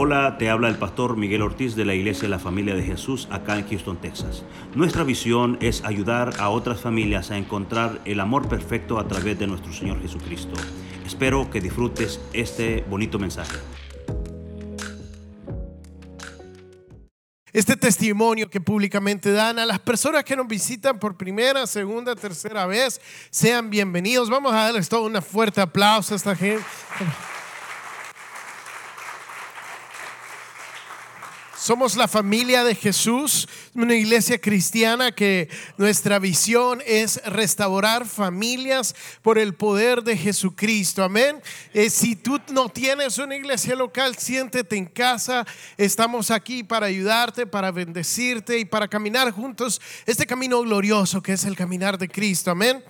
Hola, te habla el pastor Miguel Ortiz de la Iglesia de la Familia de Jesús acá en Houston, Texas. Nuestra visión es ayudar a otras familias a encontrar el amor perfecto a través de nuestro Señor Jesucristo. Espero que disfrutes este bonito mensaje. Este testimonio que públicamente dan a las personas que nos visitan por primera, segunda, tercera vez, sean bienvenidos. Vamos a darles todo un fuerte aplauso a esta gente. Somos la familia de Jesús, una iglesia cristiana que nuestra visión es restaurar familias por el poder de Jesucristo. Amén. Eh, si tú no tienes una iglesia local, siéntete en casa. Estamos aquí para ayudarte, para bendecirte y para caminar juntos este camino glorioso que es el caminar de Cristo. Amén.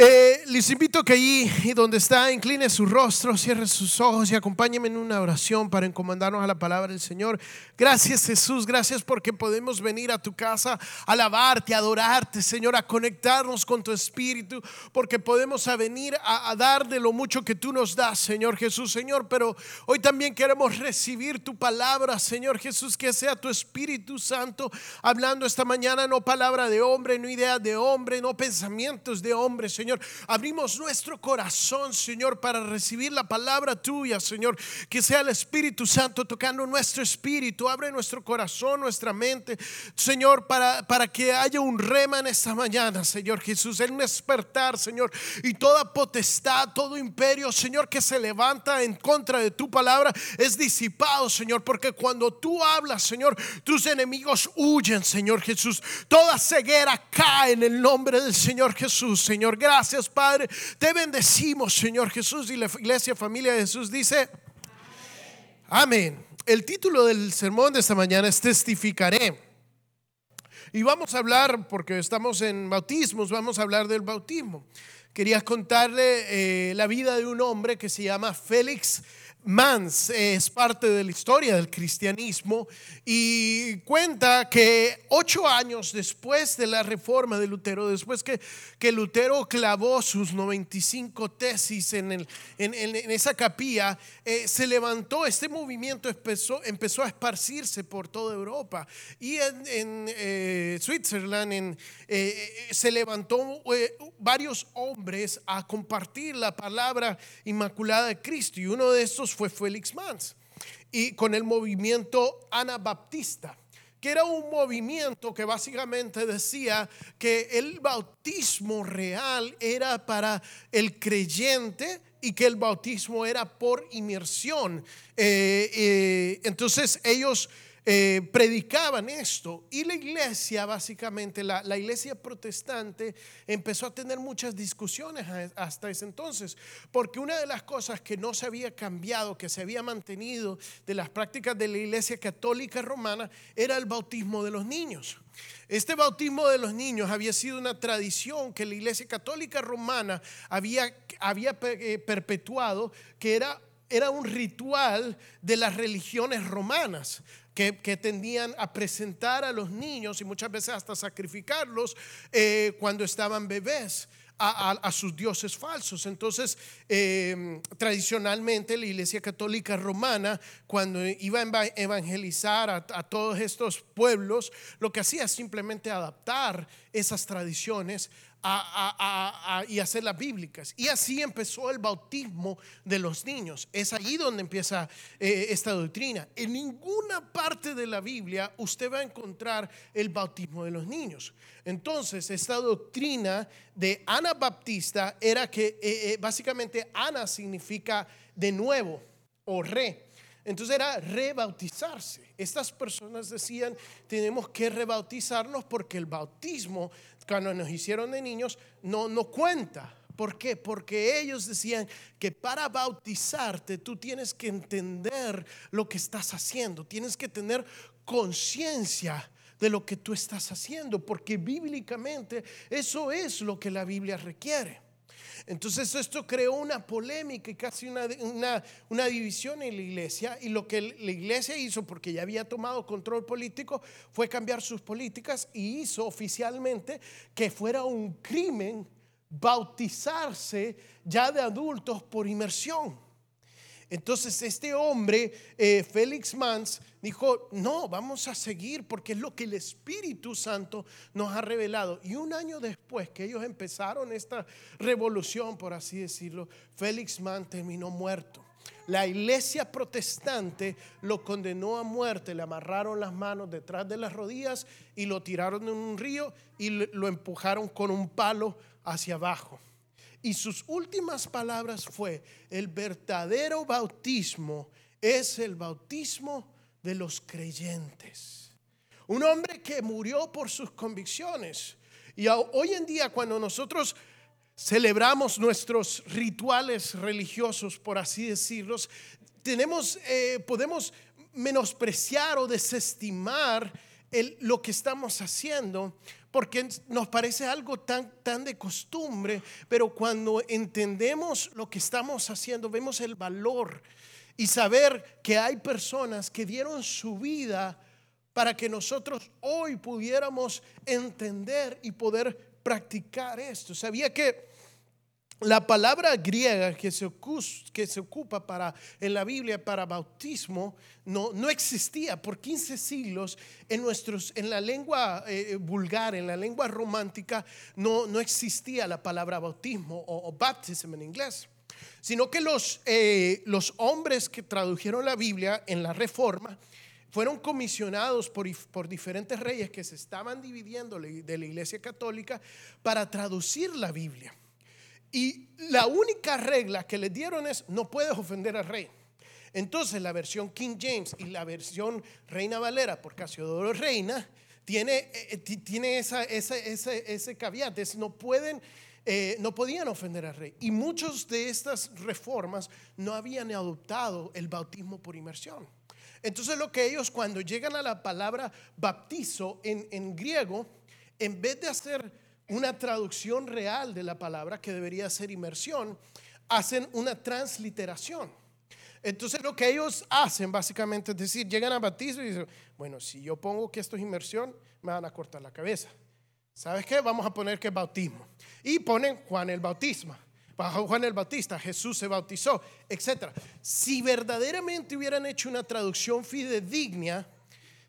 Eh, les invito a que allí donde está incline su rostro, cierre sus ojos y acompáñenme en una oración para encomendarnos a la palabra del Señor. Gracias Jesús, gracias porque podemos venir a tu casa a alabarte, a adorarte, Señor, a conectarnos con tu Espíritu, porque podemos venir a, a dar de lo mucho que tú nos das, Señor Jesús, Señor. Pero hoy también queremos recibir tu palabra, Señor Jesús, que sea tu Espíritu Santo hablando esta mañana, no palabra de hombre, no idea de hombre, no pensamientos de hombre, Señor Señor. Abrimos nuestro corazón, Señor, para recibir la palabra tuya, Señor. Que sea el Espíritu Santo tocando nuestro espíritu. Abre nuestro corazón, nuestra mente, Señor, para, para que haya un rema en esta mañana, Señor Jesús. El despertar, Señor. Y toda potestad, todo imperio, Señor, que se levanta en contra de tu palabra es disipado, Señor. Porque cuando tú hablas, Señor, tus enemigos huyen, Señor Jesús. Toda ceguera cae en el nombre del Señor Jesús, Señor. Gracias Gracias, Padre. Te bendecimos, Señor Jesús. Y la iglesia, familia de Jesús dice, amén. El título del sermón de esta mañana es Testificaré. Y vamos a hablar, porque estamos en bautismos, vamos a hablar del bautismo. Quería contarle eh, la vida de un hombre que se llama Félix Mans es parte de la historia del cristianismo y cuenta que ocho años después de la reforma de Lutero, después que, que Lutero clavó sus 95 tesis en, el, en, esa capilla, eh, se levantó, este movimiento empezó, empezó, a esparcirse por toda Europa. Y en, en eh, Switzerland eh, se levantó varios hombres a compartir la palabra inmaculada de Cristo. Y uno de estos fue Félix Mans y con el movimiento anabaptista que era un movimiento que básicamente decía que el bautismo real era para el creyente y que el bautismo era por inmersión. Eh, eh, entonces ellos eh, predicaban esto y la iglesia, básicamente, la, la, iglesia protestante empezó a tener muchas discusiones hasta ese entonces, porque una de las cosas que no se había cambiado, que se había mantenido de las prácticas de la iglesia católica romana, era el bautismo de los niños. Este bautismo de los niños había sido una tradición que la iglesia católica romana había, había eh, perpetuado, que era era un ritual de las religiones romanas que, tendían a presentar a los niños y muchas veces hasta sacrificarlos eh, cuando estaban bebés. A, sus dioses falsos. Entonces, em, tradicionalmente la Iglesia Católica Romana, cuando iba a evangelizar a, a, todos estos pueblos, lo que hacía es simplemente adaptar esas tradiciones a, y hacerlas bíblicas. Y así empezó el bautismo de los niños. Es allí donde empieza eh, esta doctrina. En ninguna parte de la Biblia usted va a encontrar el bautismo de los niños. Entonces, esta doctrina de Ana Baptista era que eh, eh, básicamente Ana significa de nuevo o re. Entonces era rebautizarse. Estas personas decían, tenemos que rebautizarnos porque el bautismo cuando nos hicieron de niños, no, no cuenta. ¿Por qué? Porque ellos decían que para bautizarte tú tienes que entender lo que estás haciendo, tienes que tener conciencia de lo que tú estás haciendo, porque bíblicamente eso es lo que la Biblia requiere. Entonces esto creó una polémica y casi una, una, división en la iglesia. Y lo que la iglesia hizo, porque ya había tomado control político, fue cambiar sus políticas y hizo oficialmente que fuera un crimen bautizarse ya de adultos por inmersión. Entonces este hombre, eh, Félix Mans, dijo, no, vamos a seguir porque es lo que el Espíritu Santo nos ha revelado. Y un año después que ellos empezaron esta revolución, por así decirlo, Félix Mans terminó muerto. La iglesia protestante lo condenó a muerte, le amarraron las manos detrás de las rodillas y lo tiraron en un río y lo empujaron con un palo hacia abajo. Y sus últimas palabras fue, el verdadero bautismo es el bautismo de los creyentes. Un hombre que murió por sus convicciones. Y hoy en día cuando nosotros celebramos nuestros rituales religiosos, por así decirlos, tenemos, eh, podemos menospreciar o desestimar lo que estamos haciendo porque nos parece algo tan, tan de costumbre, pero cuando entendemos lo que estamos haciendo, vemos el valor y saber que hay personas que dieron su vida para que nosotros hoy pudiéramos entender y poder practicar esto. Sabía que la palabra griega que se, ocupa para, en la Biblia para bautismo no, no existía por 15 siglos en, nuestros, en la lengua eh, vulgar, en la lengua romántica, no, no existía la palabra bautismo o, baptism en inglés, sino que los, eh, los hombres que tradujeron la Biblia en la Reforma fueron comisionados por, por diferentes reyes que se estaban dividiendo de la Iglesia Católica para traducir la Biblia. Y la única regla que le dieron es no puedes ofender al rey. Entonces la versión King James y la versión Reina Valera por Casiodoro Reina tiene, eh, eh, tiene esa, ese, ese caveat, no pueden... Eh, no podían ofender al rey. Y muchos de estas reformas no habían adoptado el bautismo por inmersión. Entonces lo que ellos cuando llegan a la palabra bautizo en, en griego, en vez de hacer una traducción real de la palabra que debería ser inmersión, hacen una transliteración. Entonces lo que ellos hacen básicamente es decir, llegan a bautizo y dicen, bueno, si yo pongo que esto es inmersión, me van a cortar la cabeza. ¿Sabes qué? Vamos a poner que es bautismo. Y ponen Juan el Bautismo. Bajo Juan el Bautista, Jesús se bautizó, etc. Si verdaderamente hubieran hecho una traducción fidedigna,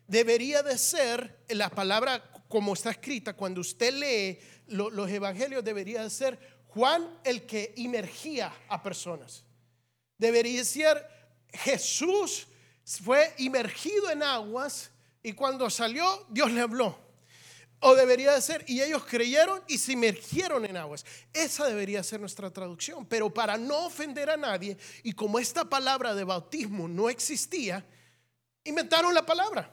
debería de ser la palabra como está escrita, cuando usted lee los evangelios, debería ser Juan el que imergía a personas. Debería ser Jesús fue imergido en aguas y cuando salió Dios le habló. O debería de ser, y ellos creyeron y se imergieron en aguas. Esa debería ser nuestra traducción. Pero para no ofender a nadie, y como esta palabra de bautismo no existía, inventaron la palabra.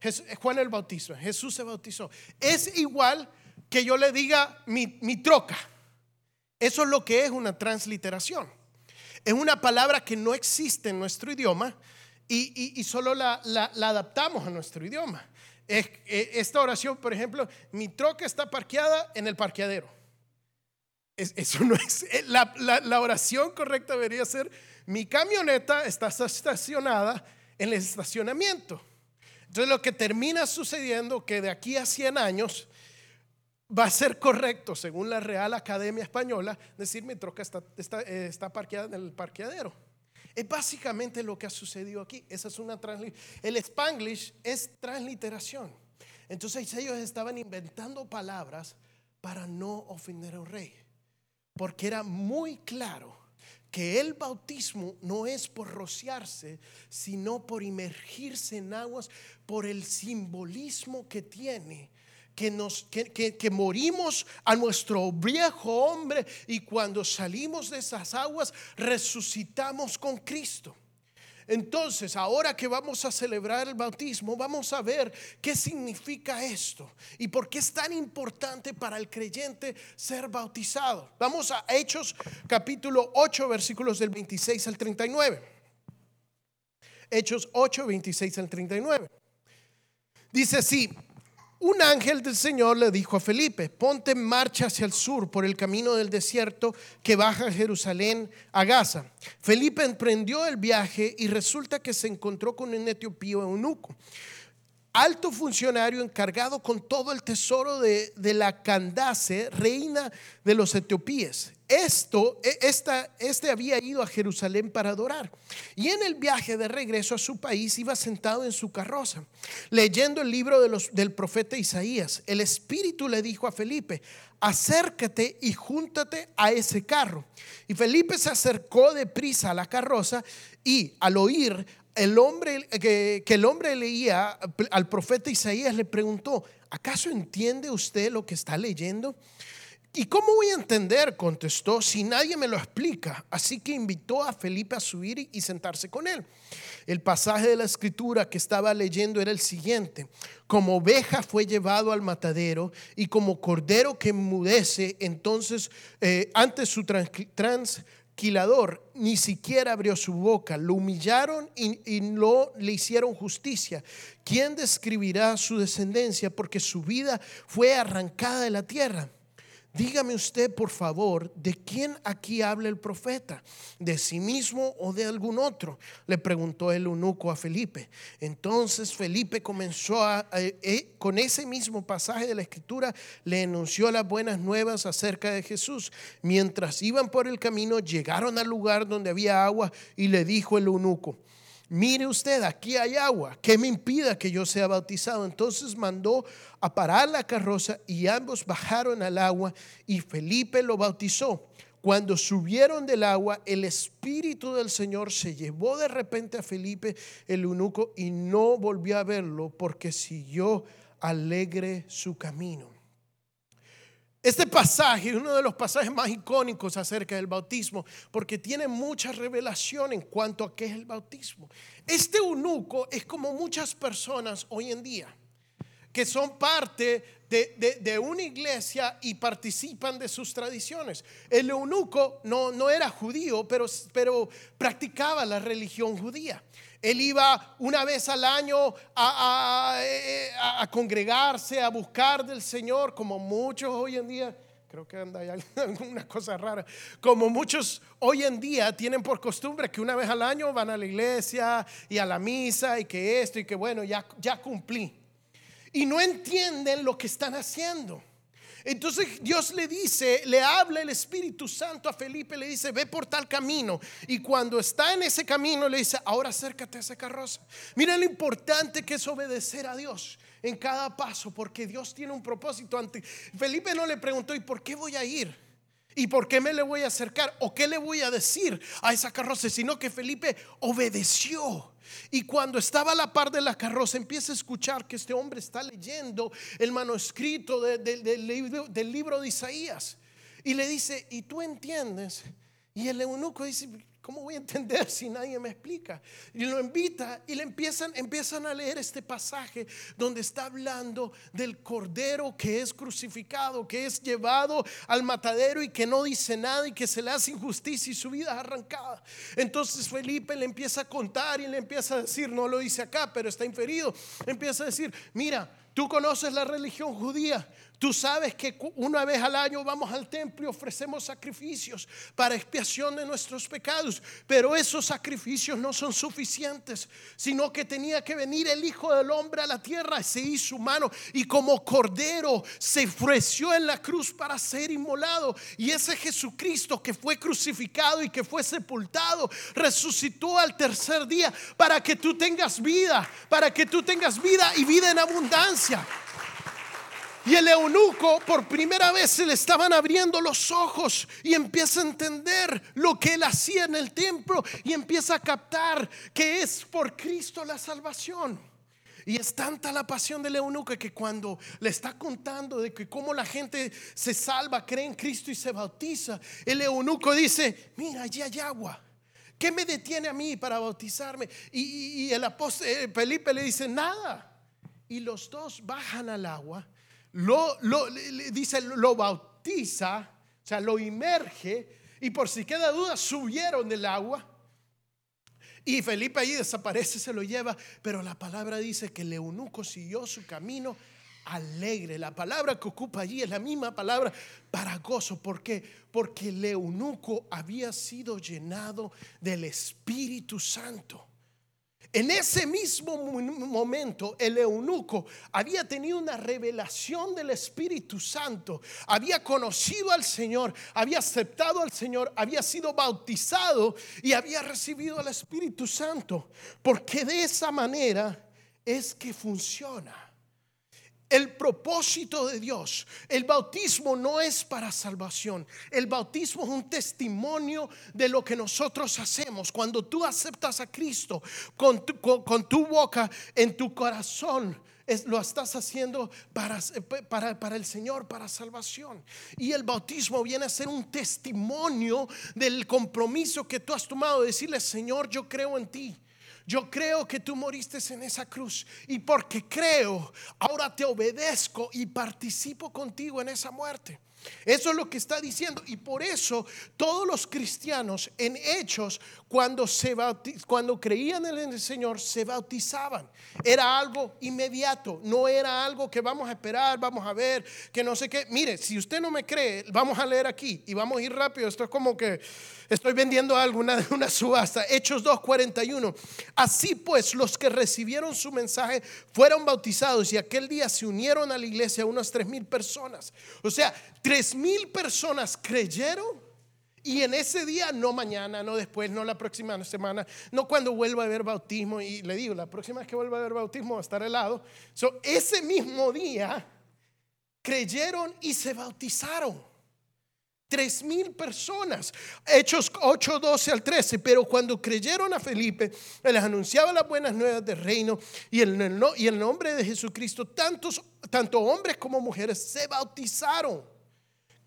Vieron, Juan el Bautista, Jesús se bautizó. Es igual que yo le diga mi, troca. Eso es lo que es una transliteración. Es una palabra que no existe en nuestro idioma y, solo la, adaptamos a nuestro idioma. E, esta oración, por ejemplo, mi troca está parqueada en el parqueadero. eso no es, eh, la, la oración correcta debería ser, mi camioneta está estacionada en el estacionamiento. Entonces lo que termina sucediendo que de aquí a 100 años va a ser correcto, según la Real Academia Española, decir mi troca está, está, eh, parqueada en el parqueadero. Es básicamente lo que ha sucedido aquí. Esa es una El Spanglish es transliteración. Entonces ellos estaban inventando palabras para no ofender al rey. Porque era muy claro que el bautismo no es por rociarse, sino por inmergirse en aguas, por el simbolismo que tiene. Que, nos, que, morimos a nuestro viejo hombre y cuando salimos de esas aguas resucitamos con Cristo. Entonces, ahora que vamos a celebrar el bautismo, vamos a ver qué significa esto y por qué es tan importante para el creyente ser bautizado. Vamos a Hechos capítulo 8, versículos del 26 al 39. Hechos 8, 26 al 39. Dice así, un ángel del Señor le dijo a Felipe, ponte en marcha hacia el sur por el camino del desierto que baja Jerusalén a Gaza. Felipe emprendió el viaje y resulta que se encontró con un etiopío eunuco, alto funcionario encargado con todo el tesoro de, de la Candace, reina de los etiopíes. Esto, e, esta, este había ido a Jerusalén para adorar. Y en el viaje de regreso a su país iba sentado en su carroza, leyendo el libro de los, del profeta Isaías. El Espíritu le dijo a Felipe, acércate y júntate a ese carro. Y Felipe se acercó deprisa a la carroza y al oír el hombre que, que el hombre leía al profeta Isaías le preguntó, ¿acaso entiende usted lo que está leyendo? ¿Y cómo voy a entender? contestó, si nadie me lo explica. Así que invitó a Felipe a subir y sentarse con él. El pasaje de la escritura que estaba leyendo era el siguiente. Como oveja fue llevado al matadero y como cordero que enmudece, entonces eh, antes su transquilador ni siquiera abrió su boca. Lo humillaron y, y no le hicieron justicia. ¿Quién describirá su descendencia? Porque su vida fue arrancada de la tierra. Dígame usted, por favor, ¿de quién aquí habla el profeta? ¿De sí mismo o de algún otro? Le preguntó el eunuco a Felipe. Entonces Felipe comenzó a, eh, con ese mismo pasaje de la escritura, le enunció las buenas nuevas acerca de Jesús. Mientras iban por el camino, llegaron al lugar donde había agua y le dijo el eunuco, mire usted, aquí hay agua, ¿qué me impida que yo sea bautizado? Entonces mandó a parar la carroza y ambos bajaron al agua y Felipe lo bautizó. Cuando subieron del agua, el Espíritu del Señor se llevó de repente a Felipe el eunuco y no volvió a verlo porque siguió alegre su camino. Este pasaje es uno de los pasajes más icónicos acerca del bautismo porque tiene mucha revelación en cuanto a qué es el bautismo. Este eunuco es como muchas personas hoy en día que son parte de, una iglesia y participan de sus tradiciones. El eunuco no, no era judío, pero, pero practicaba la religión judía. Él iba una vez al año a, congregarse, a buscar del Señor, como muchos hoy en día. Creo que anda hay alguna cosa rara. Como muchos hoy en día tienen por costumbre que una vez al año van a la iglesia y a la misa y que esto y que bueno, ya, ya cumplí. Y no entienden lo que están haciendo. Entonces Dios le dice, le habla el Espíritu Santo a Felipe, le dice, ve por tal camino. Y cuando está en ese camino, le dice, ahora acércate a esa carroza. Mira lo importante que es obedecer a Dios en cada paso, porque Dios tiene un propósito. Felipe no le preguntó, ¿y por qué voy a ir? ¿Y por qué me le voy a acercar? ¿O qué le voy a decir a esa carroza? Sino que Felipe obedeció. Y cuando estaba a la par de la carroza, empieza a escuchar que este hombre está leyendo el manuscrito del, libro, de Isaías. Y le dice, ¿y tú entiendes? Y el eunuco dice, ¿Cómo voy a entender si nadie me explica? Y lo invita y le empiezan, empiezan a leer este pasaje donde está hablando del cordero que es crucificado, que es llevado al matadero y que no dice nada y que se le hace injusticia y su vida es arrancada. Entonces Felipe le empieza a contar y le empieza a decir, no lo dice acá, pero está inferido. Empieza a decir, mira, tú conoces la religión judía. Tú sabes que una vez al año vamos al templo y ofrecemos sacrificios para expiación de nuestros pecados, pero esos sacrificios no son suficientes, sino que tenía que venir el Hijo del Hombre a la tierra, se hizo humano y como cordero se ofreció en la cruz para ser inmolado. Y ese Jesucristo que fue crucificado y que fue sepultado, resucitó al tercer día para que tú tengas vida, para que tú tengas vida y vida en abundancia. Y el eunuco por primera vez se le estaban abriendo los ojos y empieza a entender lo que él hacía en el templo y empieza a captar que es por Cristo la salvación. Y es tanta la pasión del eunuco que cuando le está contando de que cómo la gente se salva, cree en Cristo y se bautiza, el eunuco dice, mira, allí hay agua. ¿Qué me detiene a mí para bautizarme? Y, el apóstol eh, Felipe le dice, nada. Y los dos bajan al agua lo, dice, lo bautiza, o sea, lo inmerge, y por si queda duda, subieron del agua. Y Felipe allí desaparece, se lo lleva, pero la palabra dice que el eunuco siguió su camino alegre. La palabra que ocupa allí es la misma palabra para gozo. ¿Por qué? Porque el eunuco había sido llenado del Espíritu Santo. En ese mismo momento, el eunuco había tenido una revelación del Espíritu Santo, había conocido al Señor, había aceptado al Señor, había sido bautizado y había recibido al Espíritu Santo, porque de esa manera es que funciona el propósito de Dios. El bautismo no es para salvación. El bautismo es un testimonio de lo que nosotros hacemos. Cuando tú aceptas a Cristo con tu, boca, en tu corazón, lo estás haciendo para, para, el Señor, para salvación. Y el bautismo viene a ser un testimonio del compromiso que tú has tomado, de decirle, Señor, yo creo en ti. Yo creo que tú moriste en esa cruz y porque creo, ahora te obedezco y participo contigo en esa muerte. Eso es lo que está diciendo. Y por eso todos los cristianos en hechos, cuando, se cuando creían en el Señor, se bautizaban. Era algo inmediato, no era algo que vamos a esperar, vamos a ver, que no sé qué. Mire, si usted no me cree, vamos a leer aquí y vamos a ir rápido. Esto es como que estoy vendiendo algo, una, una subasta. Hechos 2.41. Así pues, los que recibieron su mensaje fueron bautizados y aquel día se unieron a la iglesia unas tres mil personas. O sea, Tres mil personas creyeron y en ese día, no mañana, no después, no la próxima semana, no cuando vuelva a haber bautismo. Y le digo, la próxima vez que vuelva a haber bautismo va a estar helado. So, ese mismo día creyeron y se bautizaron. Tres mil personas. Hechos 8, 12 al 13. Pero cuando creyeron a Felipe, les anunciaba las buenas nuevas del reino y el, y el nombre de Jesucristo, tantos, tanto hombres como mujeres se bautizaron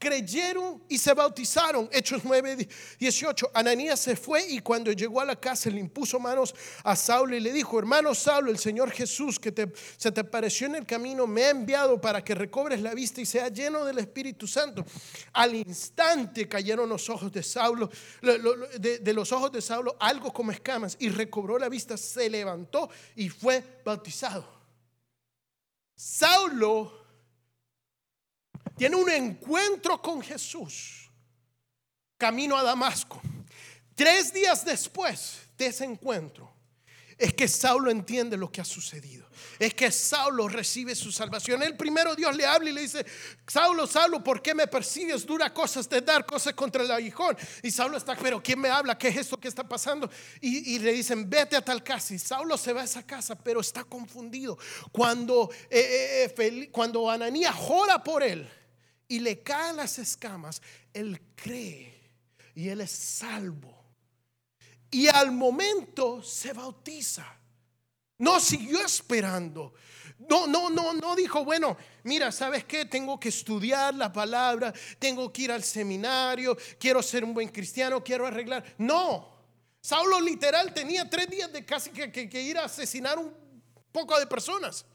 creyeron y se bautizaron. Hechos 9, 18. Ananías se fue y cuando llegó a la casa le impuso manos a Saulo y le dijo, hermano Saulo, el Señor Jesús que te, se te apareció en el camino me ha enviado para que recobres la vista y sea lleno del Espíritu Santo. Al instante cayeron los ojos de Saulo, de, de los ojos de Saulo algo como escamas y recobró la vista, se levantó y fue bautizado. Saulo tiene un encuentro con Jesús, camino a Damasco. Tres días después de ese encuentro, es que Saulo entiende lo que ha sucedido. Es que Saulo recibe su salvación. El primero Dios le habla y le dice, Saulo, Saulo, ¿por qué me persigues? Dura cosas de dar cosas contra el aguijón. Y Saulo está, pero ¿quién me habla? ¿Qué es esto que está pasando? Y, le dicen, vete a tal casa. Y Saulo se va a esa casa, pero está confundido. Cuando, eh, eh, eh, cuando Ananías jora por él, y le caen las escamas, él cree y él es salvo. Y al momento se bautiza. No siguió esperando. No, no, no, no dijo, bueno, mira, ¿sabes qué? Tengo que estudiar la palabra, tengo que ir al seminario, quiero ser un buen cristiano, quiero arreglar. No, Saulo literal tenía tres días de casi que, que ir a asesinar un poco de personas.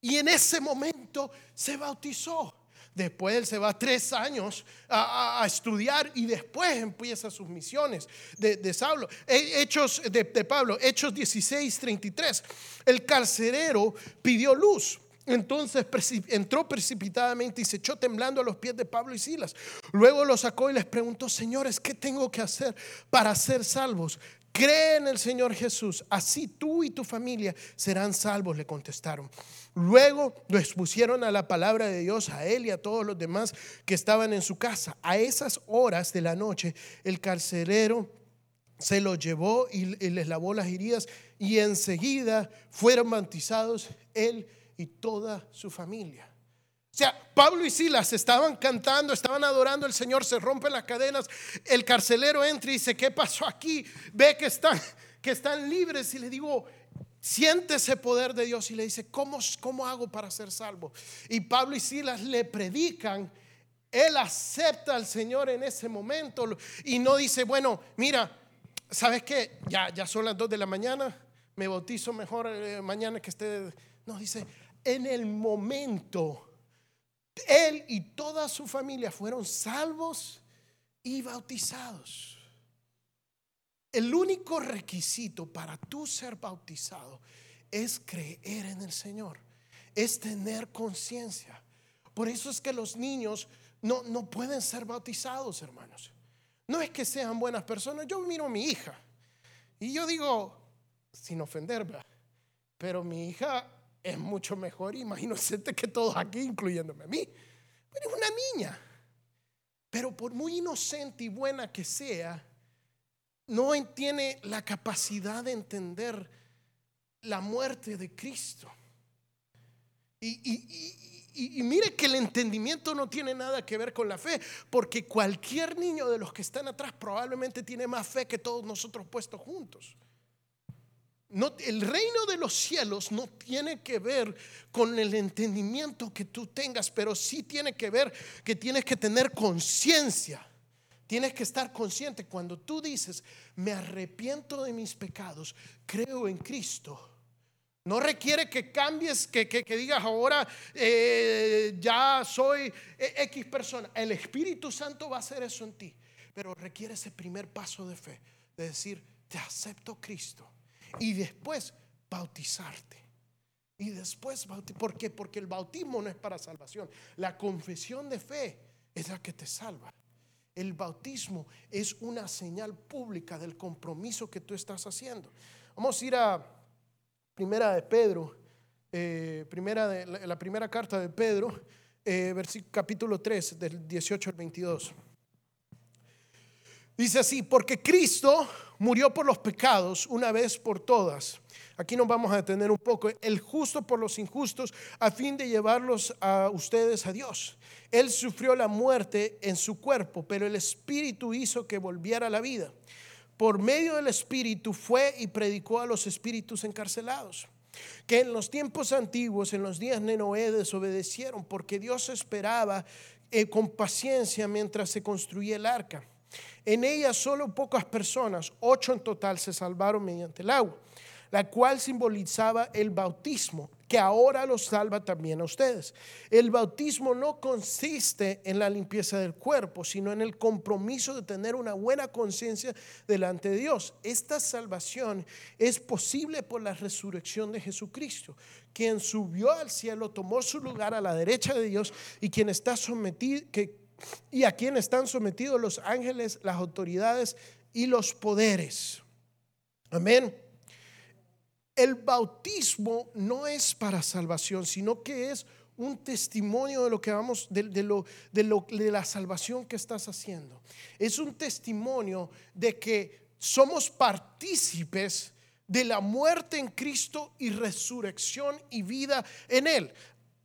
Y en ese momento se bautizó. Después él se va tres años a, estudiar y después empieza sus misiones de, de Saulo. Hechos de, Pablo, Hechos 16, 33. El carcelero pidió luz. Entonces entró precipitadamente y se echó temblando a los pies de Pablo y Silas. Luego lo sacó y les preguntó, señores, ¿qué tengo que hacer para ser salvos? Cree en el Señor Jesús, así tú y tu familia serán salvos, le contestaron. Luego lo expusieron a la palabra de Dios, a él y a todos los demás que estaban en su casa. A esas horas de la noche, el carcelero se lo llevó y, les lavó las heridas y enseguida fueron bautizados él y toda su familia. Pablo y Silas estaban cantando, estaban adorando al Señor, se rompen las cadenas, el carcelero entra y dice, ¿qué pasó aquí? Ve que están, que están libres y le digo, siente ese poder de Dios y le dice, ¿cómo, ¿cómo hago para ser salvo? Y Pablo y Silas le predican, él acepta al Señor en ese momento y no dice, bueno, mira, ¿sabes qué? Ya, ya son las dos de la mañana, me bautizo mejor eh, mañana que esté... No, dice, en el momento él y toda su familia fueron salvos y bautizados. El único requisito para tú ser bautizado es creer en el Señor, es tener conciencia. Por eso es que los niños no, no pueden ser bautizados, hermanos. No es que sean buenas personas. Yo miro a mi hija y yo digo, sin ofender, pero mi hija es mucho mejor, imagínense que todos aquí, incluyéndome a mí. Pero es una niña. Pero por muy inocente y buena que sea, no tiene la capacidad de entender la muerte de Cristo. Y, mire que el entendimiento no tiene nada que ver con la fe, porque cualquier niño de los que están atrás probablemente tiene más fe que todos nosotros puestos juntos. El reino de los cielos no tiene que ver con el entendimiento que tú tengas, pero sí tiene que ver que tienes que tener conciencia. Tienes que estar consciente cuando tú dices, me arrepiento de mis pecados, creo en Cristo. No requiere que cambies, que, digas ahora eh, ya soy X persona. El Espíritu Santo va a hacer eso en ti, pero requiere ese primer paso de fe, de decir, te acepto Cristo y después bautizarte. Y después, ¿por qué? Porque el bautismo no es para salvación. La confesión de fe es la que te salva. El bautismo es una señal pública del compromiso que tú estás haciendo. Vamos a ir a Primera de Pedro, eh, primera de, la, primera carta de Pedro, eh, capítulo 3, del 18 al 22. Dice así, porque Cristo murió por los pecados una vez por todas. Aquí nos vamos a detener un poco. El justo por los injustos a fin de llevarlos a ustedes a Dios. Él sufrió la muerte en su cuerpo, pero el Espíritu hizo que volviera a la vida. Por medio del Espíritu fue y predicó a los espíritus encarcelados que en los tiempos antiguos, en los días de Noé, desobedecieron porque Dios esperaba eh, con paciencia mientras se construía el arca en ella solo pocas personas, ocho en total, se salvaron mediante el agua, la cual simbolizaba el bautismo, que ahora los salva también a ustedes. El bautismo no consiste en la limpieza del cuerpo, sino en el compromiso de tener una buena conciencia delante de Dios. Esta salvación es posible por la resurrección de Jesucristo, quien subió al cielo, tomó su lugar a la derecha de Dios y quien está sometido, que y a quien están sometidos los ángeles, las autoridades y los poderes. Amén. El bautismo no es para salvación, sino que es un testimonio de lo que vamos, de, de, lo, de la salvación que estás haciendo. Es un testimonio de que somos partícipes de la muerte en Cristo y resurrección y vida en Él.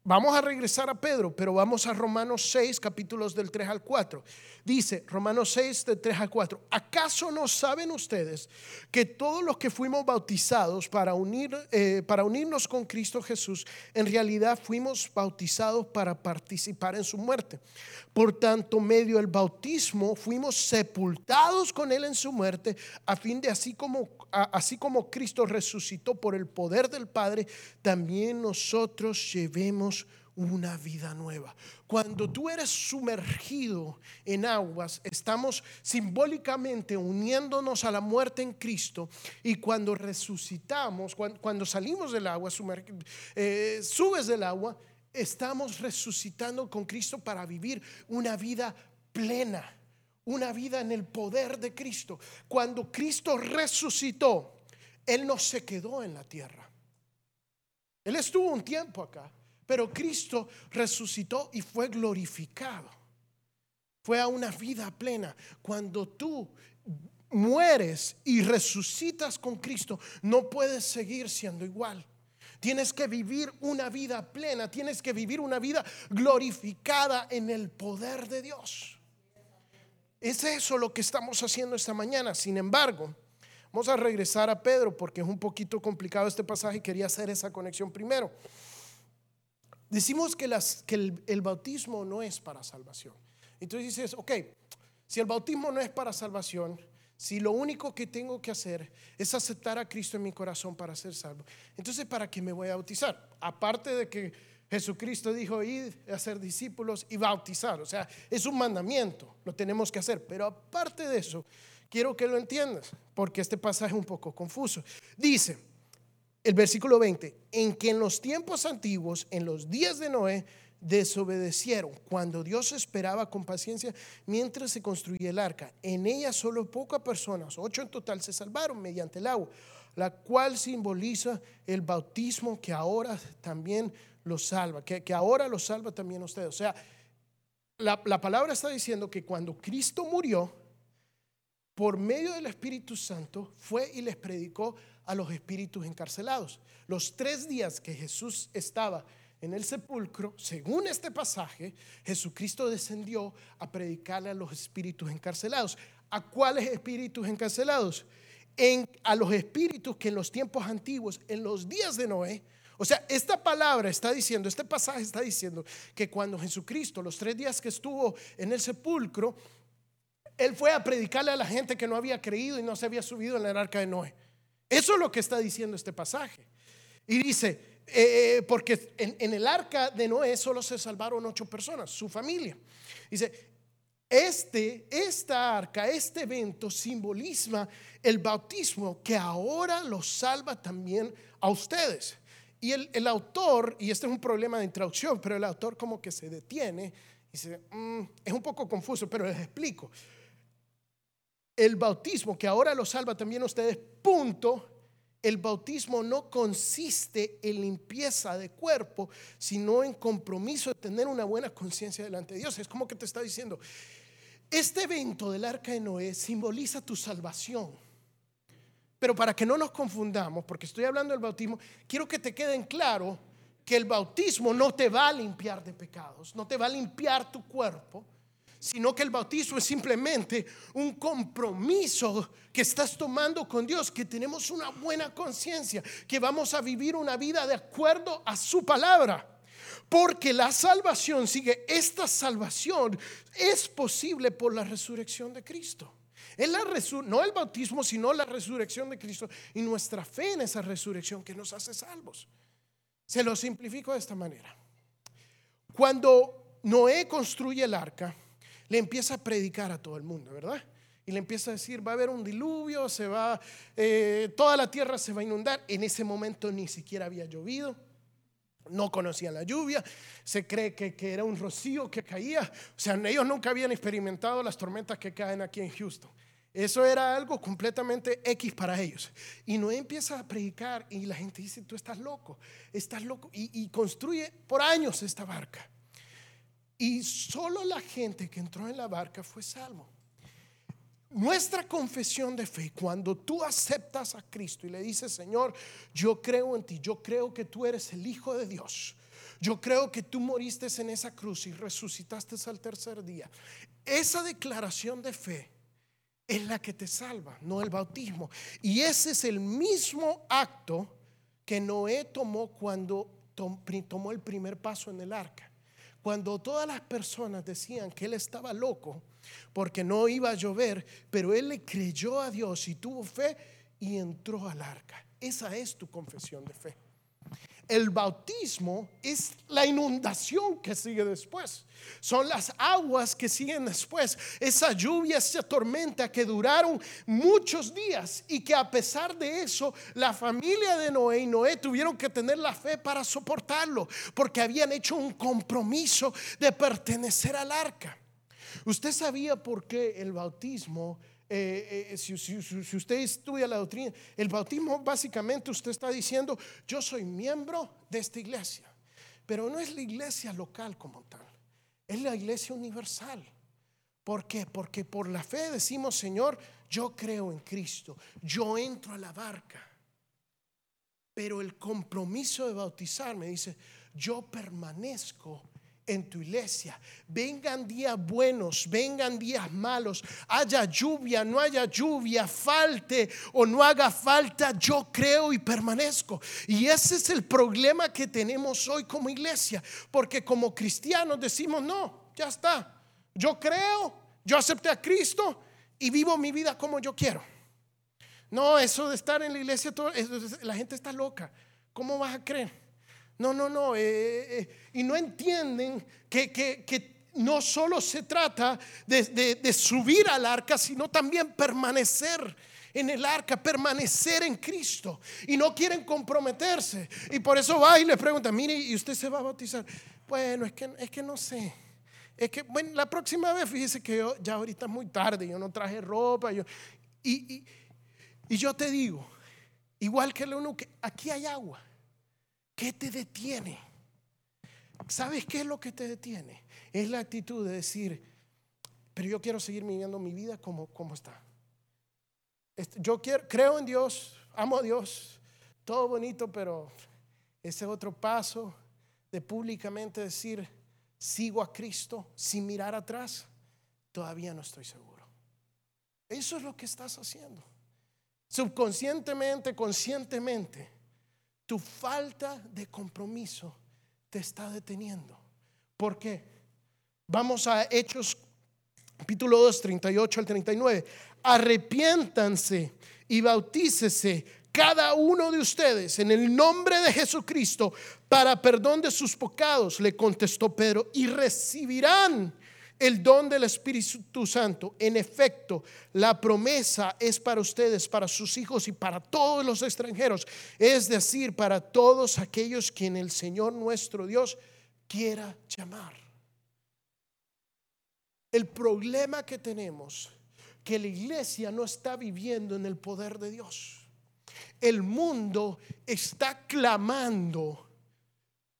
Vamos a regresar a Pedro, pero vamos a Romanos 6, capítulos del 3 al 4. Dice Romanos 6, del 3 al 4. ¿Acaso no saben ustedes que todos los que fuimos bautizados para, unir, eh, para unirnos con Cristo Jesús, en realidad fuimos bautizados para participar en su muerte? Por tanto, medio del bautismo fuimos sepultados con Él en su muerte, a fin de así como así como Cristo resucitó por el poder del Padre, también nosotros llevemos una vida nueva. Cuando tú eres sumergido en aguas, estamos simbólicamente uniéndonos a la muerte en Cristo y cuando resucitamos, cuando, salimos del agua, eh, subes del agua, estamos resucitando con Cristo para vivir una vida plena una vida en el poder de Cristo. Cuando Cristo resucitó, Él no se quedó en la tierra. Él estuvo un tiempo acá, pero Cristo resucitó y fue glorificado. Fue a una vida plena. Cuando tú mueres y resucitas con Cristo, no puedes seguir siendo igual. Tienes que vivir una vida plena, tienes que vivir una vida glorificada en el poder de Dios. Es eso lo que estamos haciendo esta mañana. Sin embargo, vamos a regresar a Pedro porque es un poquito complicado este pasaje y quería hacer esa conexión primero. Decimos que, el, bautismo no es para salvación. Entonces dices, ok, si el bautismo no es para salvación, si lo único que tengo que hacer es aceptar a Cristo en mi corazón para ser salvo, entonces ¿para qué me voy a bautizar? Aparte de que Jesucristo dijo ir a ser discípulos y bautizar. O sea, es un mandamiento, lo tenemos que hacer. Pero aparte de eso, quiero que lo entiendas, porque este pasaje es un poco confuso. Dice el versículo 20, en que en los tiempos antiguos, en los días de Noé, desobedecieron cuando Dios esperaba con paciencia mientras se construía el arca. En ella solo pocas personas, ocho en total, se salvaron mediante el agua, la cual simboliza el bautismo que ahora también los salva, que, que ahora los salva también ustedes. O sea, la, la palabra está diciendo que cuando Cristo murió, por medio del Espíritu Santo, fue y les predicó a los espíritus encarcelados. Los tres días que Jesús estaba en el sepulcro, según este pasaje, Jesucristo descendió a predicarle a los espíritus encarcelados. ¿A cuáles espíritus encarcelados? En, a los espíritus que en los tiempos antiguos, en los días de Noé, o sea, esta palabra está diciendo, este pasaje está diciendo que cuando Jesucristo, los tres días que estuvo en el sepulcro, él fue a predicarle a la gente que no había creído y no se había subido en el arca de Noé. Eso es lo que está diciendo este pasaje. Y dice, eh, porque en, el arca de Noé solo se salvaron ocho personas, su familia. Dice, este, esta arca, este evento simboliza el bautismo que ahora los salva también a ustedes. Y el, autor, y este es un problema de introducción, pero el autor como que se detiene y dice, mm, es un poco confuso, pero les explico. El bautismo que ahora los salva también ustedes, punto, el bautismo no consiste en limpieza de cuerpo, sino en compromiso de tener una buena conciencia delante de Dios. Es como que te está diciendo, este evento del arca de Noé simboliza tu salvación. Pero para que no nos confundamos, porque estoy hablando del bautismo, quiero que te queden claro que el bautismo no te va a limpiar de pecados, no te va a limpiar tu cuerpo, sino que el bautismo es simplemente un compromiso que estás tomando con Dios, que tenemos una buena conciencia, que vamos a vivir una vida de acuerdo a su palabra. Porque la salvación sigue, esta salvación es posible por la resurrección de Cristo. Es la no el bautismo, sino la resurrección de Cristo y nuestra fe en esa resurrección que nos hace salvos. Se lo simplifico de esta manera. Cuando Noé construye el arca, le empieza a predicar a todo el mundo, ¿verdad? Y le empieza a decir, va a haber un diluvio, se va, eh, toda la tierra se va a inundar. En ese momento ni siquiera había llovido, no conocían la lluvia, se cree que, que era un rocío que caía. O sea, ellos nunca habían experimentado las tormentas que caen aquí en Houston. Eso era algo completamente X para ellos. Y Noé empieza a predicar y la gente dice, tú estás loco, estás loco. y construye por años esta barca. Y solo la gente que entró en la barca fue salvo. Nuestra confesión de fe, cuando tú aceptas a Cristo y le dices, Señor, yo creo en ti, yo creo que tú eres el Hijo de Dios, yo creo que tú moriste en esa cruz y resucitaste al tercer día. Esa declaración de fe es la que te salva, no el bautismo. Y ese es el mismo acto que Noé tomó cuando tomó el primer paso en el arca. Cuando todas las personas decían que él estaba loco porque no iba a llover, pero él le creyó a Dios y tuvo fe y entró al arca. Esa es tu confesión de fe. El bautismo es la inundación que sigue después. Son las aguas que siguen después. Esa lluvia, esa tormenta que duraron muchos días y que a pesar de eso, la familia de Noé y Noé tuvieron que tener la fe para soportarlo, porque habían hecho un compromiso de pertenecer al arca. Usted sabía por qué el bautismo eh, eh, si, usted estudia la doctrina, el bautismo básicamente usted está diciendo, yo soy miembro de esta iglesia, pero no es la iglesia local como tal, es la iglesia universal. ¿Por qué? Porque por la fe decimos, Señor, yo creo en Cristo, yo entro a la barca, pero el compromiso de bautizarme dice, yo permanezco en tu iglesia. Vengan días buenos, vengan días malos, haya lluvia, no haya lluvia, falte o no haga falta, yo creo y permanezco. Y ese es el problema que tenemos hoy como iglesia, porque como cristianos decimos, no, ya está, yo creo, yo acepté a Cristo y vivo mi vida como yo quiero. No, eso de estar en la iglesia, la gente está loca. ¿Cómo vas a creer? No, no, no. Eh, eh, eh, y no entienden que, no solo se trata de, subir al arca, sino también permanecer en el arca, permanecer en Cristo. Y no quieren comprometerse. Y por eso va y le pregunta, mire, ¿y usted se va a bautizar? bueno, es que, es que no sé. Es que, bueno, la próxima vez, fíjese que yo, ya ahorita es muy tarde, yo no traje ropa. Yo, y, y, yo te digo, igual que uno, que aquí hay agua. ¿Qué te detiene? ¿Sabes qué es lo que te detiene? Es la actitud de decir, pero yo quiero seguir viviendo mi vida como, como está. Yo quiero, creo en Dios, amo a Dios, todo bonito, pero ese otro paso de públicamente decir, sigo a Cristo sin mirar atrás, todavía no estoy seguro. Eso es lo que estás haciendo. Subconscientemente, conscientemente, tu falta de compromiso te está deteniendo. ¿Por qué? Vamos a Hechos capítulo 2, 38 al 39. Arrepiéntanse y bautícese cada uno de ustedes en el nombre de Jesucristo para perdón de sus pecados, le contestó Pedro, y recibirán el don del Espíritu Santo. En efecto, la promesa es para ustedes, para sus hijos y para todos los extranjeros, es decir, para todos aquellos quien el Señor nuestro Dios quiera llamar. El problema que tenemos, que la iglesia no está viviendo en el poder de Dios. El mundo está clamando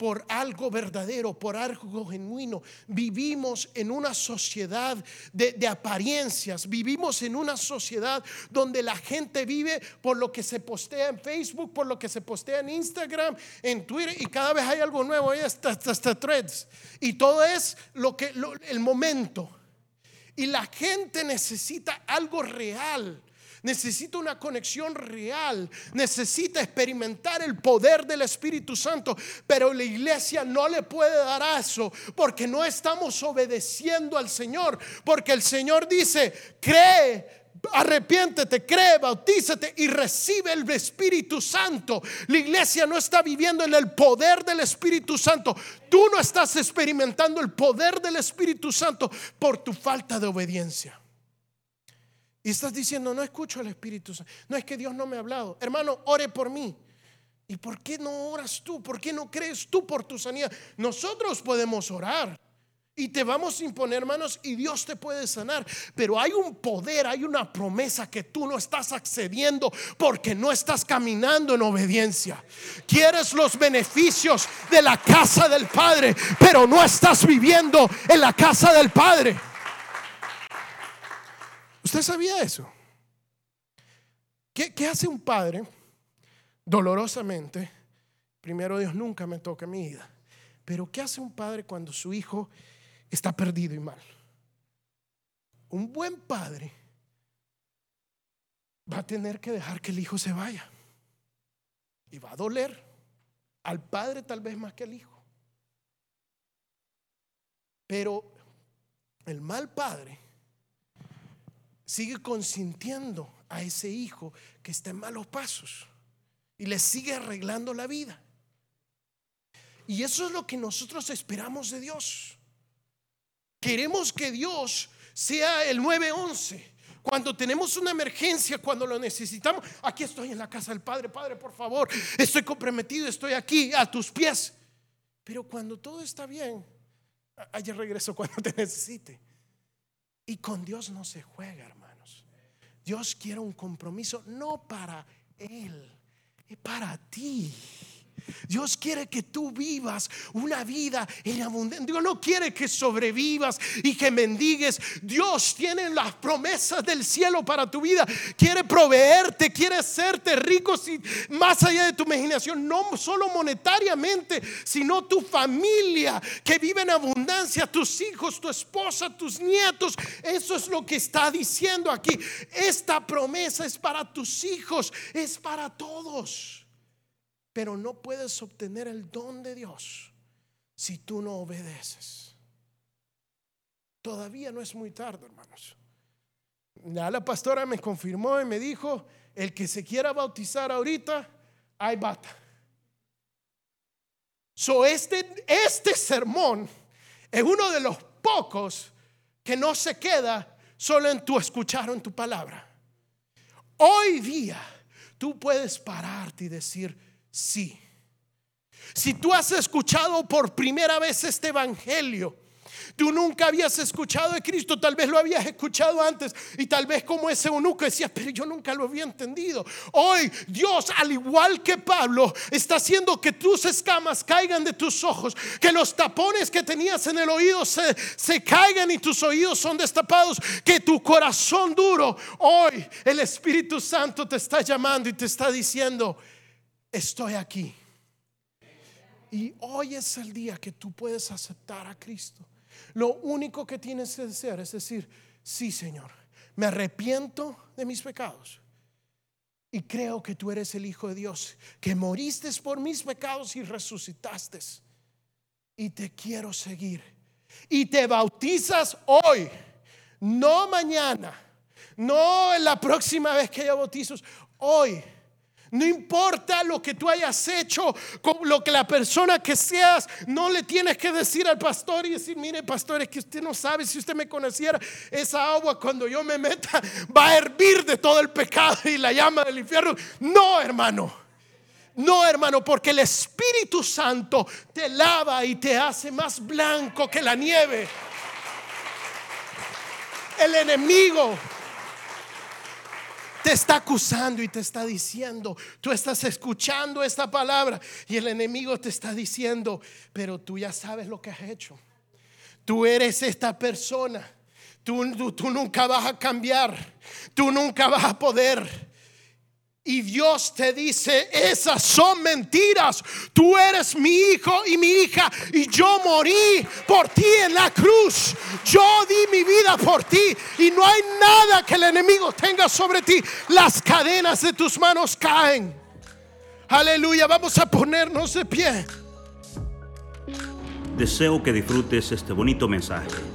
por algo verdadero, por algo genuino. Vivimos en una sociedad de, apariencias, vivimos en una sociedad donde la gente vive por lo que se postea en Facebook, por lo que se postea en Instagram, en Twitter, y cada vez hay algo nuevo, hay hasta, hasta, threads. Y todo es lo que el momento. Y la gente necesita algo real necesita una conexión real, necesita experimentar el poder del Espíritu Santo, pero la iglesia no le puede dar eso porque no estamos obedeciendo al Señor, porque el Señor dice, cree arrepiéntete, cree, bautízate y recibe el Espíritu Santo. La iglesia no está viviendo en el poder del Espíritu Santo. Tú no estás experimentando el poder del Espíritu Santo por tu falta de obediencia. Y estás diciendo, no escucho al Espíritu Santo. No es que Dios no me ha hablado. Hermano, ore por mí. ¿Y por qué no oras tú? ¿Por qué no crees tú por tu sanidad? Nosotros podemos orar. Y te vamos a imponer manos y Dios te puede sanar. Pero hay un poder, hay una promesa que tú no estás accediendo porque no estás caminando en obediencia. Quieres los beneficios de la casa del Padre, pero no estás viviendo en la casa del Padre. ¿Usted sabía eso? ¿Qué, hace un padre dolorosamente? Primero Dios nunca me toca mi vida. Pero ¿qué hace un padre cuando su hijo está perdido y mal? Un buen padre va a tener que dejar que el hijo se vaya. Y va a doler al padre tal vez más que al hijo. Pero el mal padre sigue consintiendo a ese hijo que está en malos pasos y le sigue arreglando la vida. Y eso es lo que nosotros esperamos de Dios. Queremos que Dios sea el 911. Cuando tenemos una emergencia, cuando lo necesitamos, aquí estoy en la casa del Padre, Padre, por favor, estoy comprometido, estoy aquí a tus pies. Pero cuando todo está bien, ayer regreso cuando te necesite. Y con Dios no se juega, hermanos. Dios quiere un compromiso no para Él, es para ti. Dios quiere que tú vivas una vida en abundancia. Dios no quiere que sobrevivas y que mendigues. Dios tiene las promesas del cielo para tu vida. Quiere proveerte, quiere hacerte rico más allá de tu imaginación, no solo monetariamente, sino tu familia que vive en abundancia, tus hijos, tu esposa, tus nietos. Eso es lo que está diciendo aquí. Esta promesa es para tus hijos, es para todos. Pero no puedes obtener el don de Dios si tú no obedeces. Todavía no es muy tarde, hermanos. Ya la pastora me confirmó y me dijo, el que se quiera bautizar ahorita, hay bata. So este, este sermón es uno de los pocos que no se queda solo en tu escuchar o en tu palabra. Hoy día tú puedes pararte y decir, sí. Si tú has escuchado por primera vez este evangelio, Tú nunca habías escuchado de Cristo, tal vez lo habías escuchado antes y tal vez como ese eunuco decía, pero yo nunca lo había entendido. Hoy Dios, al igual que Pablo, está haciendo que tus escamas caigan de tus ojos, que los tapones que tenías en el oído se, se caigan y tus oídos son destapados, que tu corazón duro, hoy el Espíritu Santo te está llamando y te está diciendo, estoy aquí. Y hoy es el día que tú puedes aceptar a Cristo. Lo único que tienes que hacer es decir, sí Señor, me arrepiento de mis pecados. Y creo que tú eres el Hijo de Dios, que moriste por mis pecados y resucitaste. Y te quiero seguir. Y te bautizas hoy, no mañana, no la próxima vez que haya bautizos, hoy no importa lo que tú hayas hecho, lo que la persona que seas, no le tienes que decir al pastor y decir, mire pastor, es que usted no sabe si usted me conociera, esa agua cuando yo me meta va a hervir de todo el pecado y la llama del infierno. No, hermano. No, hermano, porque el Espíritu Santo te lava y te hace más blanco que la nieve. El enemigo está acusando y te está diciendo, tú estás escuchando esta palabra y el enemigo te está diciendo, pero tú ya sabes lo que has hecho. Tú eres esta persona. Tú, tú, nunca vas a cambiar. Tú nunca vas a poder. Y Dios te dice, esas son mentiras. Tú eres mi hijo y mi hija y yo morí por ti en la cruz. Yo di mi vida por ti y no hay nada que el enemigo tenga sobre ti. Las cadenas de tus manos caen. Aleluya, vamos a ponernos de pie. Deseo que disfrutes este bonito mensaje.